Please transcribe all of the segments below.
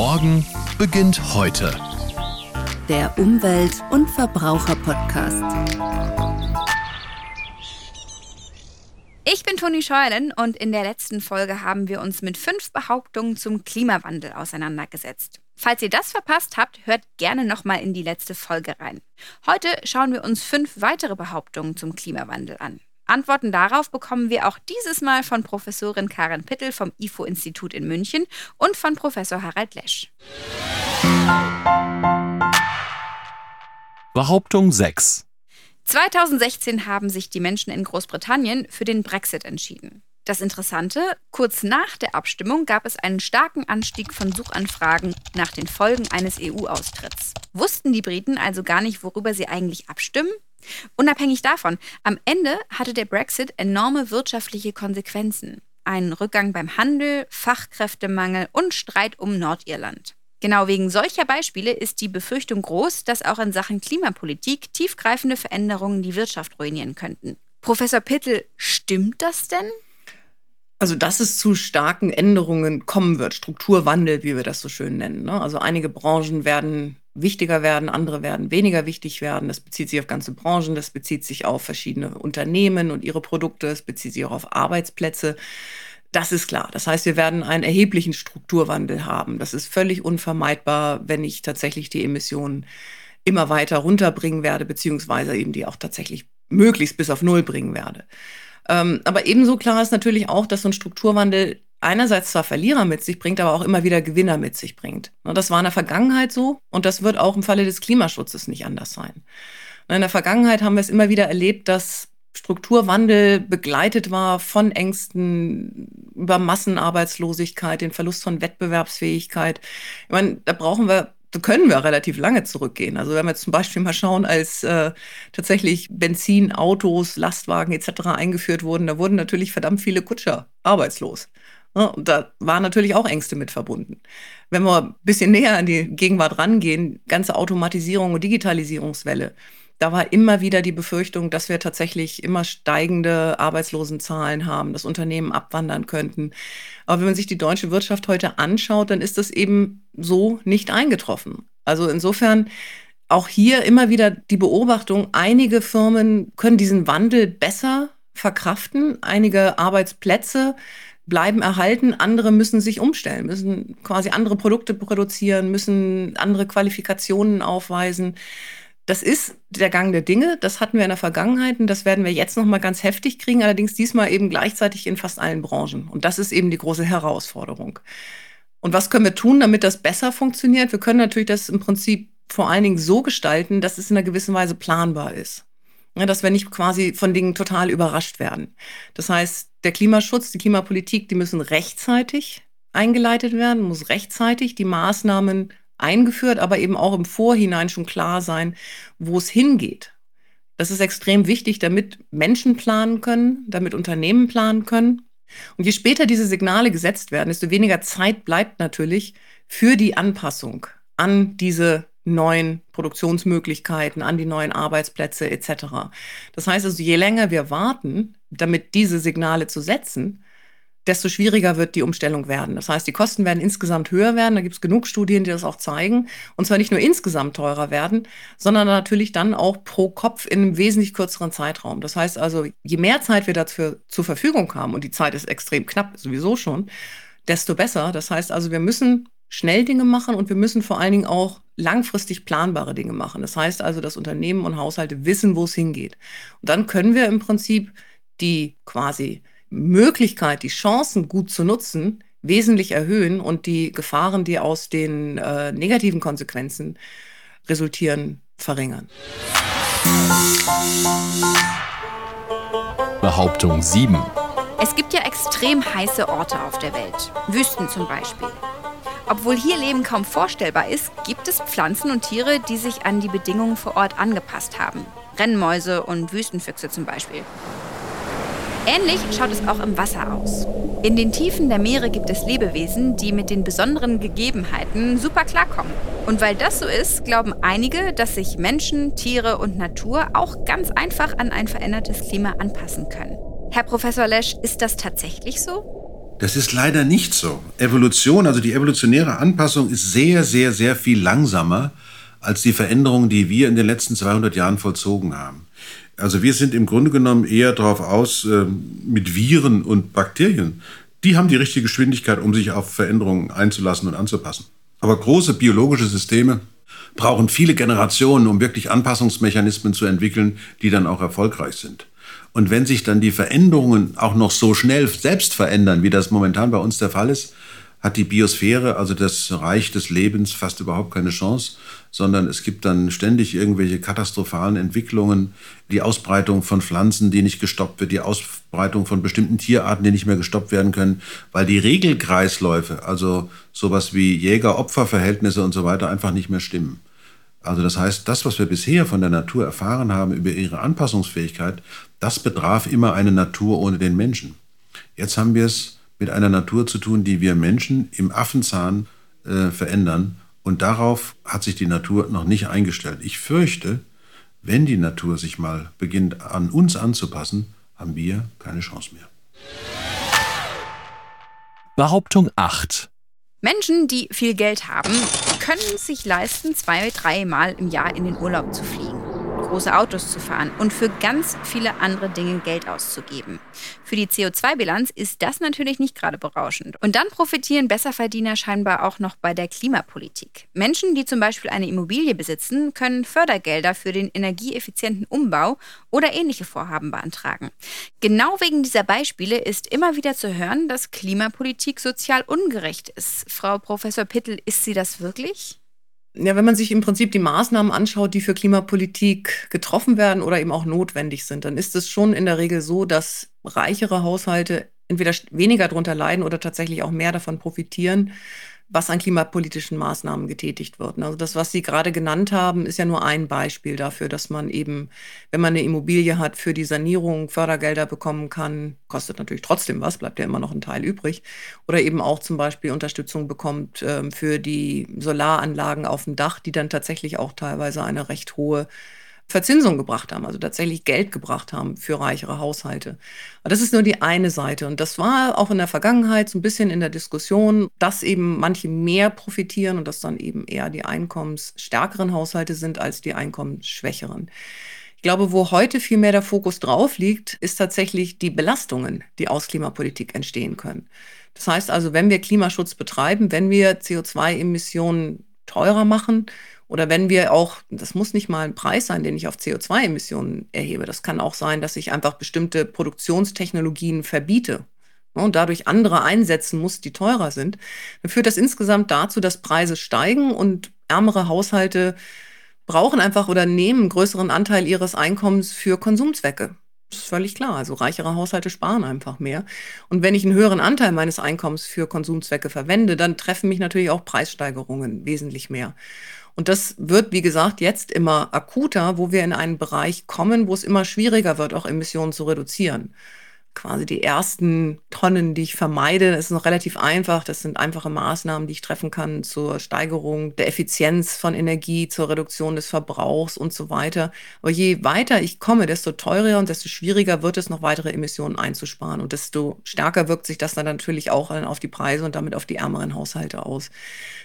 Morgen beginnt heute. Der Umwelt- und Verbraucher-Podcast. Ich bin Toni Scheulen und in der letzten Folge haben wir uns mit fünf Behauptungen zum Klimawandel auseinandergesetzt. Falls ihr das verpasst habt, hört gerne nochmal in die letzte Folge rein. Heute schauen wir uns fünf weitere Behauptungen zum Klimawandel an. Antworten darauf bekommen wir auch dieses Mal von Professorin Karin Pittel vom IFO-Institut in München und von Professor Harald Lesch. Behauptung 6. 2016 haben sich die Menschen in Großbritannien für den Brexit entschieden. Das Interessante, kurz nach der Abstimmung gab es einen starken Anstieg von Suchanfragen nach den Folgen eines EU-Austritts. Wussten die Briten also gar nicht, worüber sie eigentlich abstimmen? Unabhängig davon, am Ende hatte der Brexit enorme wirtschaftliche Konsequenzen. Einen Rückgang beim Handel, Fachkräftemangel und Streit um Nordirland. Genau wegen solcher Beispiele ist die Befürchtung groß, dass auch in Sachen Klimapolitik tiefgreifende Veränderungen die Wirtschaft ruinieren könnten. Professor Pittel, stimmt das denn? Also, dass es zu starken Änderungen kommen wird, Strukturwandel, wie wir das so schön nennen. Ne? Also einige Branchen werden wichtiger werden, andere werden weniger wichtig werden. Das bezieht sich auf ganze Branchen, das bezieht sich auf verschiedene Unternehmen und ihre Produkte, es bezieht sich auch auf Arbeitsplätze. Das ist klar. Das heißt, wir werden einen erheblichen Strukturwandel haben. Das ist völlig unvermeidbar, wenn ich tatsächlich die Emissionen immer weiter runterbringen werde, beziehungsweise eben die auch tatsächlich möglichst bis auf Null bringen werde. Ähm, aber ebenso klar ist natürlich auch, dass so ein Strukturwandel einerseits zwar Verlierer mit sich bringt, aber auch immer wieder Gewinner mit sich bringt. Das war in der Vergangenheit so und das wird auch im Falle des Klimaschutzes nicht anders sein. In der Vergangenheit haben wir es immer wieder erlebt, dass Strukturwandel begleitet war von Ängsten über Massenarbeitslosigkeit, den Verlust von Wettbewerbsfähigkeit. Ich meine, da brauchen wir da können wir relativ lange zurückgehen. Also wenn wir zum Beispiel mal schauen, als äh, tatsächlich Benzin, Autos, Lastwagen etc. eingeführt wurden, da wurden natürlich verdammt viele Kutscher arbeitslos. Und da waren natürlich auch Ängste mit verbunden. Wenn wir ein bisschen näher an die Gegenwart rangehen, ganze Automatisierung und Digitalisierungswelle, da war immer wieder die Befürchtung, dass wir tatsächlich immer steigende Arbeitslosenzahlen haben, dass Unternehmen abwandern könnten. Aber wenn man sich die deutsche Wirtschaft heute anschaut, dann ist das eben so nicht eingetroffen. Also insofern auch hier immer wieder die Beobachtung, einige Firmen können diesen Wandel besser verkraften, einige Arbeitsplätze bleiben erhalten, andere müssen sich umstellen, müssen quasi andere Produkte produzieren, müssen andere Qualifikationen aufweisen. Das ist der Gang der Dinge. Das hatten wir in der Vergangenheit und das werden wir jetzt noch mal ganz heftig kriegen. Allerdings diesmal eben gleichzeitig in fast allen Branchen. Und das ist eben die große Herausforderung. Und was können wir tun, damit das besser funktioniert? Wir können natürlich das im Prinzip vor allen Dingen so gestalten, dass es in einer gewissen Weise planbar ist. Ja, dass wir nicht quasi von Dingen total überrascht werden. Das heißt, der Klimaschutz, die Klimapolitik, die müssen rechtzeitig eingeleitet werden, muss rechtzeitig die Maßnahmen eingeführt, aber eben auch im Vorhinein schon klar sein, wo es hingeht. Das ist extrem wichtig, damit Menschen planen können, damit Unternehmen planen können. Und je später diese Signale gesetzt werden, desto weniger Zeit bleibt natürlich für die Anpassung an diese neuen Produktionsmöglichkeiten, an die neuen Arbeitsplätze etc. Das heißt also, je länger wir warten, damit diese Signale zu setzen, desto schwieriger wird die Umstellung werden. Das heißt, die Kosten werden insgesamt höher werden. Da gibt es genug Studien, die das auch zeigen. Und zwar nicht nur insgesamt teurer werden, sondern natürlich dann auch pro Kopf in einem wesentlich kürzeren Zeitraum. Das heißt also, je mehr Zeit wir dafür zur Verfügung haben, und die Zeit ist extrem knapp, sowieso schon, desto besser. Das heißt also, wir müssen schnell Dinge machen und wir müssen vor allen Dingen auch langfristig planbare Dinge machen. Das heißt also, dass Unternehmen und Haushalte wissen, wo es hingeht. Und dann können wir im Prinzip die quasi Möglichkeit, die Chancen gut zu nutzen, wesentlich erhöhen und die Gefahren, die aus den äh, negativen Konsequenzen resultieren, verringern. Behauptung 7. Es gibt ja extrem heiße Orte auf der Welt. Wüsten zum Beispiel. Obwohl hier Leben kaum vorstellbar ist, gibt es Pflanzen und Tiere, die sich an die Bedingungen vor Ort angepasst haben. Rennmäuse und Wüstenfüchse zum Beispiel. Ähnlich schaut es auch im Wasser aus. In den Tiefen der Meere gibt es Lebewesen, die mit den besonderen Gegebenheiten super klarkommen. Und weil das so ist, glauben einige, dass sich Menschen, Tiere und Natur auch ganz einfach an ein verändertes Klima anpassen können. Herr Professor Lesch, ist das tatsächlich so? Das ist leider nicht so. Evolution, also die evolutionäre Anpassung ist sehr, sehr, sehr viel langsamer als die Veränderungen, die wir in den letzten 200 Jahren vollzogen haben. Also wir sind im Grunde genommen eher darauf aus, äh, mit Viren und Bakterien. Die haben die richtige Geschwindigkeit, um sich auf Veränderungen einzulassen und anzupassen. Aber große biologische Systeme brauchen viele Generationen, um wirklich Anpassungsmechanismen zu entwickeln, die dann auch erfolgreich sind. Und wenn sich dann die Veränderungen auch noch so schnell selbst verändern, wie das momentan bei uns der Fall ist, hat die Biosphäre, also das Reich des Lebens, fast überhaupt keine Chance, sondern es gibt dann ständig irgendwelche katastrophalen Entwicklungen, die Ausbreitung von Pflanzen, die nicht gestoppt wird, die Ausbreitung von bestimmten Tierarten, die nicht mehr gestoppt werden können, weil die Regelkreisläufe, also sowas wie Jäger-Opfer-Verhältnisse und so weiter, einfach nicht mehr stimmen. Also das heißt, das, was wir bisher von der Natur erfahren haben über ihre Anpassungsfähigkeit, das betraf immer eine Natur ohne den Menschen. Jetzt haben wir es mit einer Natur zu tun, die wir Menschen im Affenzahn äh, verändern. Und darauf hat sich die Natur noch nicht eingestellt. Ich fürchte, wenn die Natur sich mal beginnt an uns anzupassen, haben wir keine Chance mehr. Behauptung 8. Menschen, die viel Geld haben, können sich leisten, zwei, dreimal im Jahr in den Urlaub zu fliegen große Autos zu fahren und für ganz viele andere Dinge Geld auszugeben. Für die CO2-Bilanz ist das natürlich nicht gerade berauschend. Und dann profitieren Besserverdiener scheinbar auch noch bei der Klimapolitik. Menschen, die zum Beispiel eine Immobilie besitzen, können Fördergelder für den energieeffizienten Umbau oder ähnliche Vorhaben beantragen. Genau wegen dieser Beispiele ist immer wieder zu hören, dass Klimapolitik sozial ungerecht ist. Frau Professor Pittel, ist sie das wirklich? Ja, wenn man sich im Prinzip die Maßnahmen anschaut, die für Klimapolitik getroffen werden oder eben auch notwendig sind, dann ist es schon in der Regel so, dass reichere Haushalte entweder weniger darunter leiden oder tatsächlich auch mehr davon profitieren, was an klimapolitischen Maßnahmen getätigt wird. Also das, was Sie gerade genannt haben, ist ja nur ein Beispiel dafür, dass man eben, wenn man eine Immobilie hat, für die Sanierung Fördergelder bekommen kann. Kostet natürlich trotzdem was, bleibt ja immer noch ein Teil übrig. Oder eben auch zum Beispiel Unterstützung bekommt äh, für die Solaranlagen auf dem Dach, die dann tatsächlich auch teilweise eine recht hohe Verzinsung gebracht haben, also tatsächlich Geld gebracht haben für reichere Haushalte. Aber das ist nur die eine Seite. Und das war auch in der Vergangenheit so ein bisschen in der Diskussion, dass eben manche mehr profitieren und dass dann eben eher die einkommensstärkeren Haushalte sind als die einkommensschwächeren. Ich glaube, wo heute viel mehr der Fokus drauf liegt, ist tatsächlich die Belastungen, die aus Klimapolitik entstehen können. Das heißt also, wenn wir Klimaschutz betreiben, wenn wir CO2-Emissionen teurer machen oder wenn wir auch, das muss nicht mal ein Preis sein, den ich auf CO2-Emissionen erhebe. Das kann auch sein, dass ich einfach bestimmte Produktionstechnologien verbiete ne, und dadurch andere einsetzen muss, die teurer sind. Dann führt das insgesamt dazu, dass Preise steigen und ärmere Haushalte brauchen einfach oder nehmen einen größeren Anteil ihres Einkommens für Konsumzwecke. Das ist völlig klar. Also reichere Haushalte sparen einfach mehr. Und wenn ich einen höheren Anteil meines Einkommens für Konsumzwecke verwende, dann treffen mich natürlich auch Preissteigerungen wesentlich mehr. Und das wird, wie gesagt, jetzt immer akuter, wo wir in einen Bereich kommen, wo es immer schwieriger wird, auch Emissionen zu reduzieren quasi die ersten Tonnen, die ich vermeide. Das ist noch relativ einfach. Das sind einfache Maßnahmen, die ich treffen kann zur Steigerung der Effizienz von Energie, zur Reduktion des Verbrauchs und so weiter. Aber je weiter ich komme, desto teurer und desto schwieriger wird es, noch weitere Emissionen einzusparen. Und desto stärker wirkt sich das dann natürlich auch auf die Preise und damit auf die ärmeren Haushalte aus.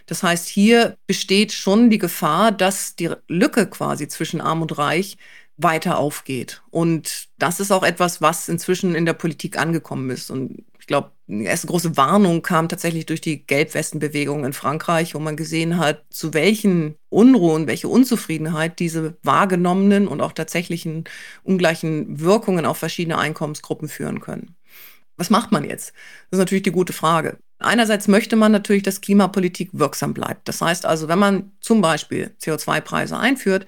Das heißt, hier besteht schon die Gefahr, dass die Lücke quasi zwischen Arm und Reich weiter aufgeht. Und das ist auch etwas, was inzwischen in der Politik angekommen ist. Und ich glaube, die erste große Warnung kam tatsächlich durch die Gelbwestenbewegung in Frankreich, wo man gesehen hat, zu welchen Unruhen, welche Unzufriedenheit diese wahrgenommenen und auch tatsächlichen ungleichen Wirkungen auf verschiedene Einkommensgruppen führen können. Was macht man jetzt? Das ist natürlich die gute Frage. Einerseits möchte man natürlich, dass Klimapolitik wirksam bleibt. Das heißt also, wenn man zum Beispiel CO2-Preise einführt,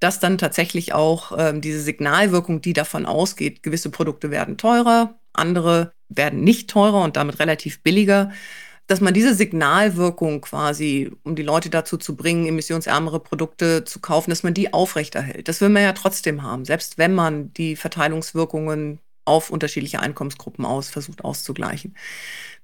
dass dann tatsächlich auch ähm, diese Signalwirkung, die davon ausgeht, gewisse Produkte werden teurer, andere werden nicht teurer und damit relativ billiger, dass man diese Signalwirkung quasi, um die Leute dazu zu bringen, emissionsärmere Produkte zu kaufen, dass man die aufrechterhält. Das will man ja trotzdem haben, selbst wenn man die Verteilungswirkungen auf unterschiedliche Einkommensgruppen aus versucht auszugleichen.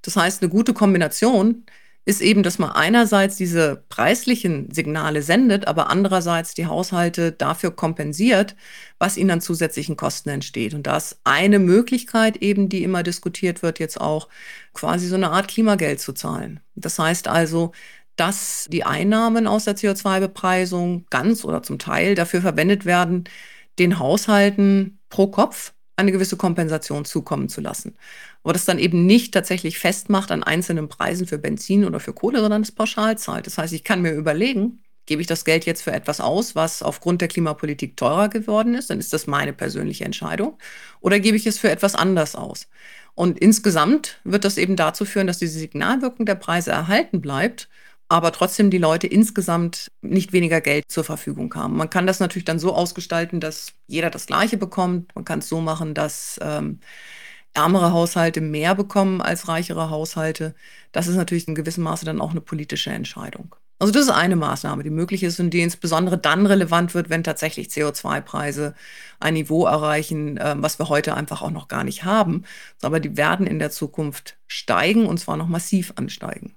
Das heißt, eine gute Kombination ist eben, dass man einerseits diese preislichen Signale sendet, aber andererseits die Haushalte dafür kompensiert, was ihnen an zusätzlichen Kosten entsteht. Und da ist eine Möglichkeit eben, die immer diskutiert wird, jetzt auch quasi so eine Art Klimageld zu zahlen. Das heißt also, dass die Einnahmen aus der CO2-Bepreisung ganz oder zum Teil dafür verwendet werden, den Haushalten pro Kopf eine gewisse Kompensation zukommen zu lassen. Aber das dann eben nicht tatsächlich festmacht an einzelnen Preisen für Benzin oder für Kohle, sondern es pauschal zahlt. Das heißt, ich kann mir überlegen, gebe ich das Geld jetzt für etwas aus, was aufgrund der Klimapolitik teurer geworden ist, dann ist das meine persönliche Entscheidung. Oder gebe ich es für etwas anders aus? Und insgesamt wird das eben dazu führen, dass diese Signalwirkung der Preise erhalten bleibt aber trotzdem die Leute insgesamt nicht weniger Geld zur Verfügung haben. Man kann das natürlich dann so ausgestalten, dass jeder das Gleiche bekommt. Man kann es so machen, dass ähm, ärmere Haushalte mehr bekommen als reichere Haushalte. Das ist natürlich in gewissem Maße dann auch eine politische Entscheidung. Also das ist eine Maßnahme, die möglich ist und die insbesondere dann relevant wird, wenn tatsächlich CO2-Preise ein Niveau erreichen, ähm, was wir heute einfach auch noch gar nicht haben. Aber die werden in der Zukunft steigen und zwar noch massiv ansteigen.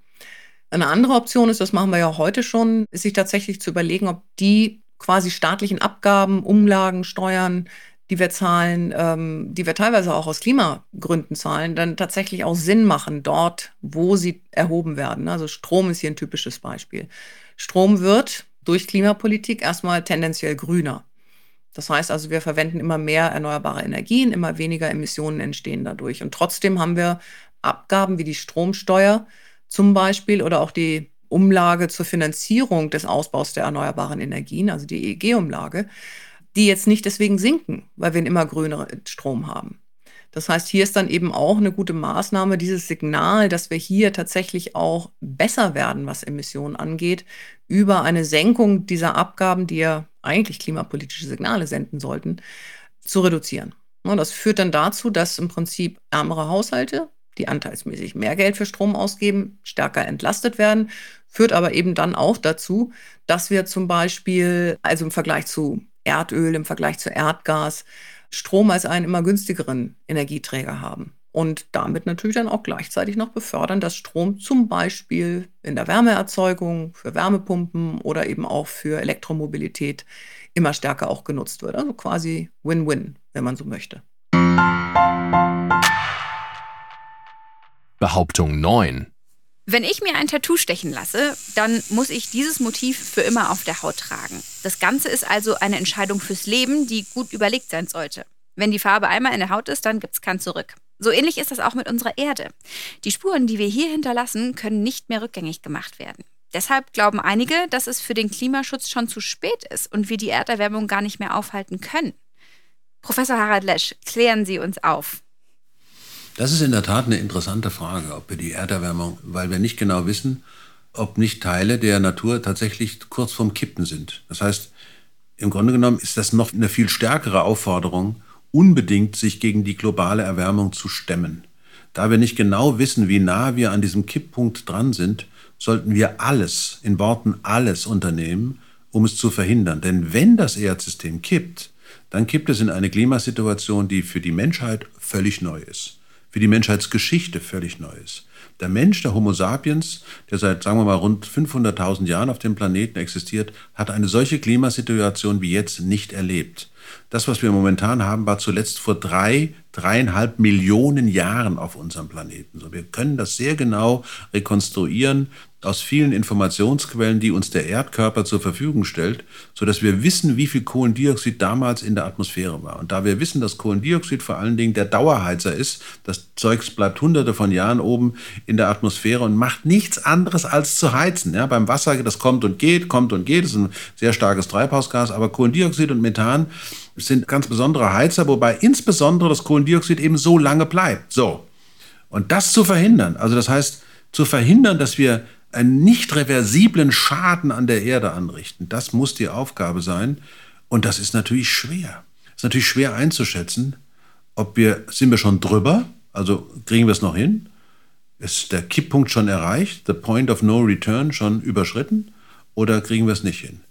Eine andere Option ist, das machen wir ja heute schon, ist sich tatsächlich zu überlegen, ob die quasi staatlichen Abgaben, Umlagen, Steuern, die wir zahlen, ähm, die wir teilweise auch aus Klimagründen zahlen, dann tatsächlich auch Sinn machen dort, wo sie erhoben werden. Also Strom ist hier ein typisches Beispiel. Strom wird durch Klimapolitik erstmal tendenziell grüner. Das heißt also, wir verwenden immer mehr erneuerbare Energien, immer weniger Emissionen entstehen dadurch. Und trotzdem haben wir Abgaben wie die Stromsteuer, zum Beispiel oder auch die Umlage zur Finanzierung des Ausbaus der erneuerbaren Energien, also die EEG-Umlage, die jetzt nicht deswegen sinken, weil wir einen immer grüneren Strom haben. Das heißt, hier ist dann eben auch eine gute Maßnahme, dieses Signal, dass wir hier tatsächlich auch besser werden, was Emissionen angeht, über eine Senkung dieser Abgaben, die ja eigentlich klimapolitische Signale senden sollten, zu reduzieren. Und das führt dann dazu, dass im Prinzip ärmere Haushalte die anteilsmäßig mehr Geld für Strom ausgeben, stärker entlastet werden, führt aber eben dann auch dazu, dass wir zum Beispiel, also im Vergleich zu Erdöl, im Vergleich zu Erdgas, Strom als einen immer günstigeren Energieträger haben. Und damit natürlich dann auch gleichzeitig noch befördern, dass Strom zum Beispiel in der Wärmeerzeugung, für Wärmepumpen oder eben auch für Elektromobilität immer stärker auch genutzt wird. Also quasi Win-Win, wenn man so möchte. Behauptung 9. Wenn ich mir ein Tattoo stechen lasse, dann muss ich dieses Motiv für immer auf der Haut tragen. Das Ganze ist also eine Entscheidung fürs Leben, die gut überlegt sein sollte. Wenn die Farbe einmal in der Haut ist, dann gibt es kein Zurück. So ähnlich ist das auch mit unserer Erde. Die Spuren, die wir hier hinterlassen, können nicht mehr rückgängig gemacht werden. Deshalb glauben einige, dass es für den Klimaschutz schon zu spät ist und wir die Erderwärmung gar nicht mehr aufhalten können. Professor Harald Lesch, klären Sie uns auf. Das ist in der Tat eine interessante Frage, ob wir die Erderwärmung, weil wir nicht genau wissen, ob nicht Teile der Natur tatsächlich kurz vorm Kippen sind. Das heißt, im Grunde genommen ist das noch eine viel stärkere Aufforderung, unbedingt sich gegen die globale Erwärmung zu stemmen. Da wir nicht genau wissen, wie nah wir an diesem Kipppunkt dran sind, sollten wir alles, in Worten alles unternehmen, um es zu verhindern. Denn wenn das Erdsystem kippt, dann kippt es in eine Klimasituation, die für die Menschheit völlig neu ist für die Menschheitsgeschichte völlig Neues. Der Mensch, der Homo sapiens, der seit, sagen wir mal, rund 500.000 Jahren auf dem Planeten existiert, hat eine solche Klimasituation wie jetzt nicht erlebt. Das, was wir momentan haben, war zuletzt vor drei, dreieinhalb Millionen Jahren auf unserem Planeten. So, wir können das sehr genau rekonstruieren aus vielen Informationsquellen, die uns der Erdkörper zur Verfügung stellt, so dass wir wissen, wie viel Kohlendioxid damals in der Atmosphäre war. Und da wir wissen, dass Kohlendioxid vor allen Dingen der Dauerheizer ist, das Zeugs bleibt hunderte von Jahren oben in der Atmosphäre und macht nichts anderes als zu heizen. Ja, beim Wasser, das kommt und geht, kommt und geht, das ist ein sehr starkes Treibhausgas, aber Kohlendioxid und Methan sind ganz besondere Heizer, wobei insbesondere das Kohlendioxid eben so lange bleibt. So. Und das zu verhindern, also das heißt, zu verhindern, dass wir einen nicht reversiblen Schaden an der Erde anrichten. Das muss die Aufgabe sein. Und das ist natürlich schwer. Es ist natürlich schwer einzuschätzen, ob wir, sind wir schon drüber, also kriegen wir es noch hin? Ist der Kipppunkt schon erreicht, the point of no return schon überschritten oder kriegen wir es nicht hin?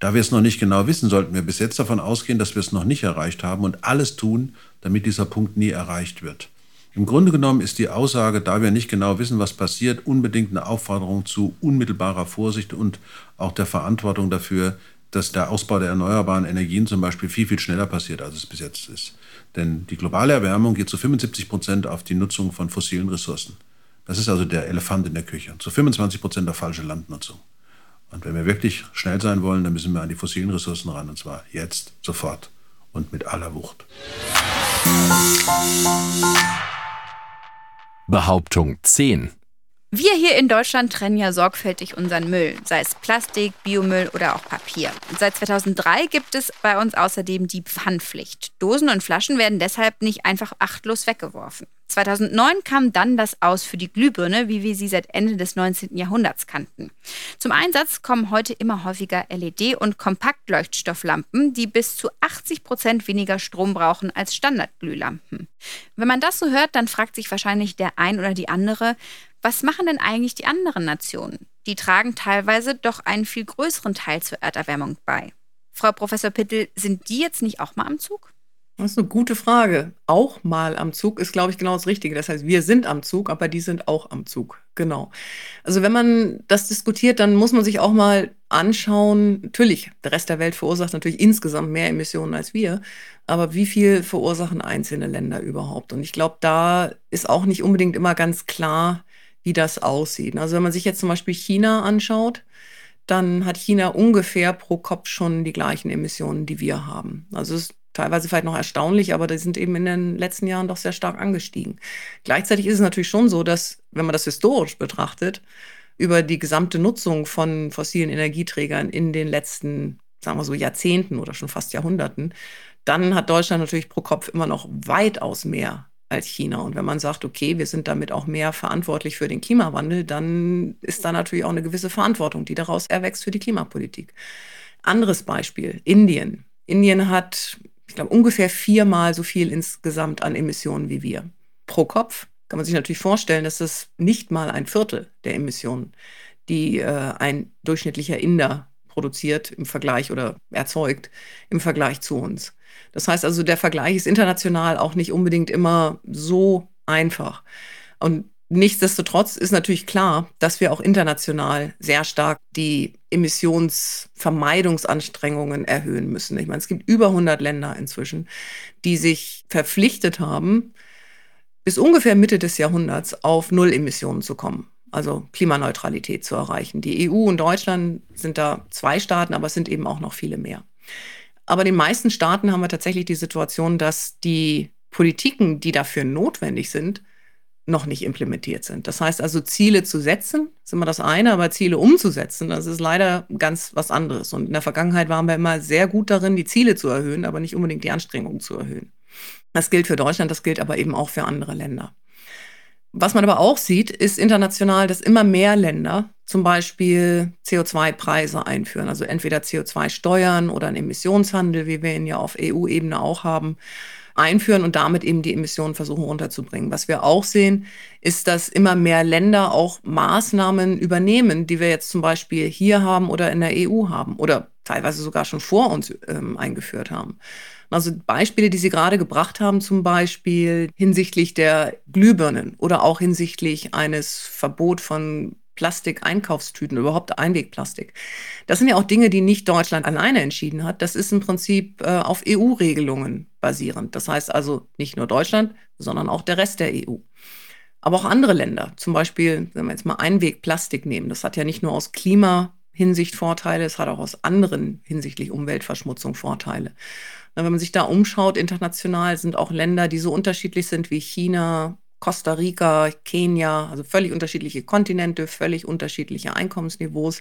Da wir es noch nicht genau wissen, sollten wir bis jetzt davon ausgehen, dass wir es noch nicht erreicht haben und alles tun, damit dieser Punkt nie erreicht wird. Im Grunde genommen ist die Aussage, da wir nicht genau wissen, was passiert, unbedingt eine Aufforderung zu unmittelbarer Vorsicht und auch der Verantwortung dafür, dass der Ausbau der erneuerbaren Energien zum Beispiel viel, viel schneller passiert, als es bis jetzt ist. Denn die globale Erwärmung geht zu 75 Prozent auf die Nutzung von fossilen Ressourcen. Das ist also der Elefant in der Küche. Zu 25 Prozent auf falsche Landnutzung. Und wenn wir wirklich schnell sein wollen, dann müssen wir an die fossilen Ressourcen ran. Und zwar jetzt, sofort und mit aller Wucht. Behauptung 10. Wir hier in Deutschland trennen ja sorgfältig unseren Müll, sei es Plastik, Biomüll oder auch Papier. Seit 2003 gibt es bei uns außerdem die Pfandpflicht. Dosen und Flaschen werden deshalb nicht einfach achtlos weggeworfen. 2009 kam dann das Aus für die Glühbirne, wie wir sie seit Ende des 19. Jahrhunderts kannten. Zum Einsatz kommen heute immer häufiger LED- und Kompaktleuchtstofflampen, die bis zu 80 Prozent weniger Strom brauchen als Standardglühlampen. Wenn man das so hört, dann fragt sich wahrscheinlich der ein oder die andere, was machen denn eigentlich die anderen Nationen? Die tragen teilweise doch einen viel größeren Teil zur Erderwärmung bei. Frau Professor Pittel, sind die jetzt nicht auch mal am Zug? Das ist eine gute Frage. Auch mal am Zug ist, glaube ich, genau das Richtige. Das heißt, wir sind am Zug, aber die sind auch am Zug. Genau. Also wenn man das diskutiert, dann muss man sich auch mal anschauen, natürlich, der Rest der Welt verursacht natürlich insgesamt mehr Emissionen als wir, aber wie viel verursachen einzelne Länder überhaupt? Und ich glaube, da ist auch nicht unbedingt immer ganz klar, wie das aussieht. Also wenn man sich jetzt zum Beispiel China anschaut, dann hat China ungefähr pro Kopf schon die gleichen Emissionen, die wir haben. Also es ist teilweise vielleicht noch erstaunlich, aber die sind eben in den letzten Jahren doch sehr stark angestiegen. Gleichzeitig ist es natürlich schon so, dass, wenn man das historisch betrachtet, über die gesamte Nutzung von fossilen Energieträgern in den letzten, sagen wir so, Jahrzehnten oder schon fast Jahrhunderten, dann hat Deutschland natürlich pro Kopf immer noch weitaus mehr als China. Und wenn man sagt, okay, wir sind damit auch mehr verantwortlich für den Klimawandel, dann ist da natürlich auch eine gewisse Verantwortung, die daraus erwächst für die Klimapolitik. Anderes Beispiel, Indien. Indien hat, ich glaube, ungefähr viermal so viel insgesamt an Emissionen wie wir. Pro Kopf kann man sich natürlich vorstellen, dass das nicht mal ein Viertel der Emissionen, die äh, ein durchschnittlicher Inder produziert im Vergleich oder erzeugt im Vergleich zu uns. Das heißt also, der Vergleich ist international auch nicht unbedingt immer so einfach. Und nichtsdestotrotz ist natürlich klar, dass wir auch international sehr stark die Emissionsvermeidungsanstrengungen erhöhen müssen. Ich meine, es gibt über 100 Länder inzwischen, die sich verpflichtet haben, bis ungefähr Mitte des Jahrhunderts auf Null-Emissionen zu kommen also Klimaneutralität zu erreichen. Die EU und Deutschland sind da zwei Staaten, aber es sind eben auch noch viele mehr. Aber den meisten Staaten haben wir tatsächlich die Situation, dass die Politiken, die dafür notwendig sind, noch nicht implementiert sind. Das heißt also, Ziele zu setzen, ist immer das eine, aber Ziele umzusetzen, das ist leider ganz was anderes. Und in der Vergangenheit waren wir immer sehr gut darin, die Ziele zu erhöhen, aber nicht unbedingt die Anstrengungen zu erhöhen. Das gilt für Deutschland, das gilt aber eben auch für andere Länder. Was man aber auch sieht, ist international, dass immer mehr Länder zum Beispiel CO2-Preise einführen, also entweder CO2-Steuern oder einen Emissionshandel, wie wir ihn ja auf EU-Ebene auch haben, einführen und damit eben die Emissionen versuchen runterzubringen. Was wir auch sehen, ist, dass immer mehr Länder auch Maßnahmen übernehmen, die wir jetzt zum Beispiel hier haben oder in der EU haben oder teilweise sogar schon vor uns ähm, eingeführt haben. Also Beispiele, die Sie gerade gebracht haben, zum Beispiel hinsichtlich der Glühbirnen oder auch hinsichtlich eines Verbot von Plastik-Einkaufstüten, überhaupt Einwegplastik. Das sind ja auch Dinge, die nicht Deutschland alleine entschieden hat. Das ist im Prinzip äh, auf EU-Regelungen basierend. Das heißt also nicht nur Deutschland, sondern auch der Rest der EU. Aber auch andere Länder, zum Beispiel, wenn wir jetzt mal Einwegplastik nehmen, das hat ja nicht nur aus Klimahinsicht Vorteile, es hat auch aus anderen hinsichtlich Umweltverschmutzung Vorteile. Wenn man sich da umschaut, international sind auch Länder, die so unterschiedlich sind wie China, Costa Rica, Kenia, also völlig unterschiedliche Kontinente, völlig unterschiedliche Einkommensniveaus.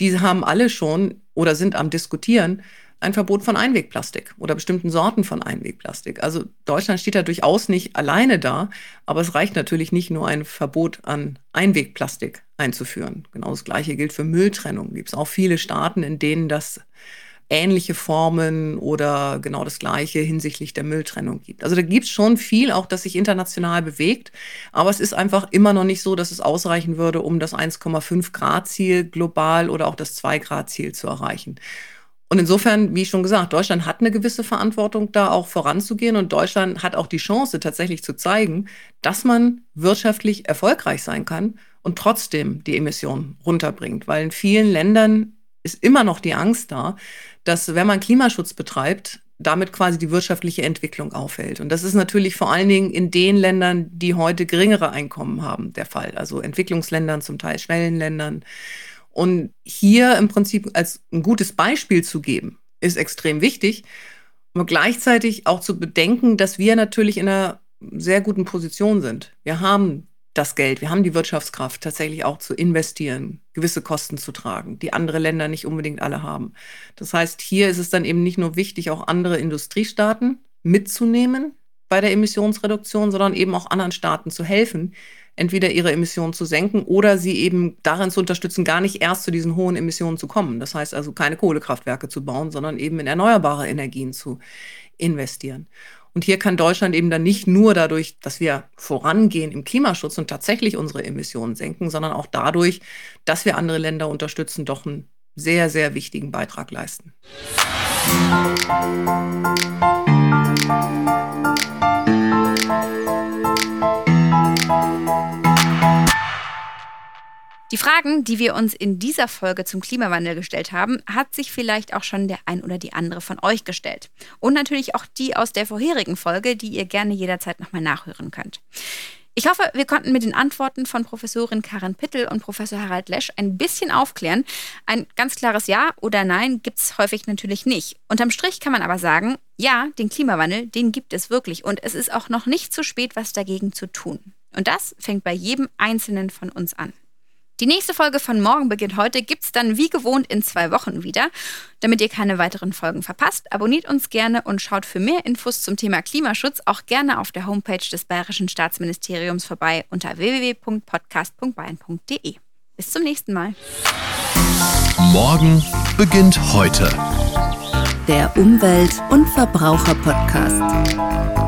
Die haben alle schon oder sind am Diskutieren ein Verbot von Einwegplastik oder bestimmten Sorten von Einwegplastik. Also Deutschland steht da durchaus nicht alleine da, aber es reicht natürlich nicht nur ein Verbot an Einwegplastik einzuführen. Genau das Gleiche gilt für Mülltrennung. Gibt es auch viele Staaten, in denen das ähnliche Formen oder genau das Gleiche hinsichtlich der Mülltrennung gibt. Also da gibt es schon viel, auch das sich international bewegt, aber es ist einfach immer noch nicht so, dass es ausreichen würde, um das 1,5 Grad Ziel global oder auch das 2 Grad Ziel zu erreichen. Und insofern, wie schon gesagt, Deutschland hat eine gewisse Verantwortung, da auch voranzugehen. Und Deutschland hat auch die Chance, tatsächlich zu zeigen, dass man wirtschaftlich erfolgreich sein kann und trotzdem die Emissionen runterbringt. Weil in vielen Ländern ist immer noch die Angst da, dass wenn man Klimaschutz betreibt, damit quasi die wirtschaftliche Entwicklung aufhält. Und das ist natürlich vor allen Dingen in den Ländern, die heute geringere Einkommen haben, der Fall. Also Entwicklungsländern, zum Teil Schwellenländern. Und hier im Prinzip als ein gutes Beispiel zu geben, ist extrem wichtig. Aber gleichzeitig auch zu bedenken, dass wir natürlich in einer sehr guten Position sind. Wir haben das Geld, wir haben die Wirtschaftskraft, tatsächlich auch zu investieren, gewisse Kosten zu tragen, die andere Länder nicht unbedingt alle haben. Das heißt, hier ist es dann eben nicht nur wichtig, auch andere Industriestaaten mitzunehmen bei der Emissionsreduktion, sondern eben auch anderen Staaten zu helfen, entweder ihre Emissionen zu senken oder sie eben darin zu unterstützen, gar nicht erst zu diesen hohen Emissionen zu kommen. Das heißt also keine Kohlekraftwerke zu bauen, sondern eben in erneuerbare Energien zu investieren. Und hier kann Deutschland eben dann nicht nur dadurch, dass wir vorangehen im Klimaschutz und tatsächlich unsere Emissionen senken, sondern auch dadurch, dass wir andere Länder unterstützen, doch einen sehr, sehr wichtigen Beitrag leisten. Die Fragen, die wir uns in dieser Folge zum Klimawandel gestellt haben, hat sich vielleicht auch schon der ein oder die andere von euch gestellt. Und natürlich auch die aus der vorherigen Folge, die ihr gerne jederzeit nochmal nachhören könnt. Ich hoffe, wir konnten mit den Antworten von Professorin Karin Pittel und Professor Harald Lesch ein bisschen aufklären. Ein ganz klares Ja oder Nein gibt es häufig natürlich nicht. Unterm Strich kann man aber sagen, ja, den Klimawandel, den gibt es wirklich. Und es ist auch noch nicht zu spät, was dagegen zu tun. Und das fängt bei jedem Einzelnen von uns an. Die nächste Folge von Morgen beginnt heute gibt's dann wie gewohnt in zwei Wochen wieder. Damit ihr keine weiteren Folgen verpasst, abonniert uns gerne und schaut für mehr Infos zum Thema Klimaschutz auch gerne auf der Homepage des Bayerischen Staatsministeriums vorbei unter www.podcast.bayern.de. Bis zum nächsten Mal. Morgen beginnt heute. Der Umwelt- und Verbraucher-Podcast.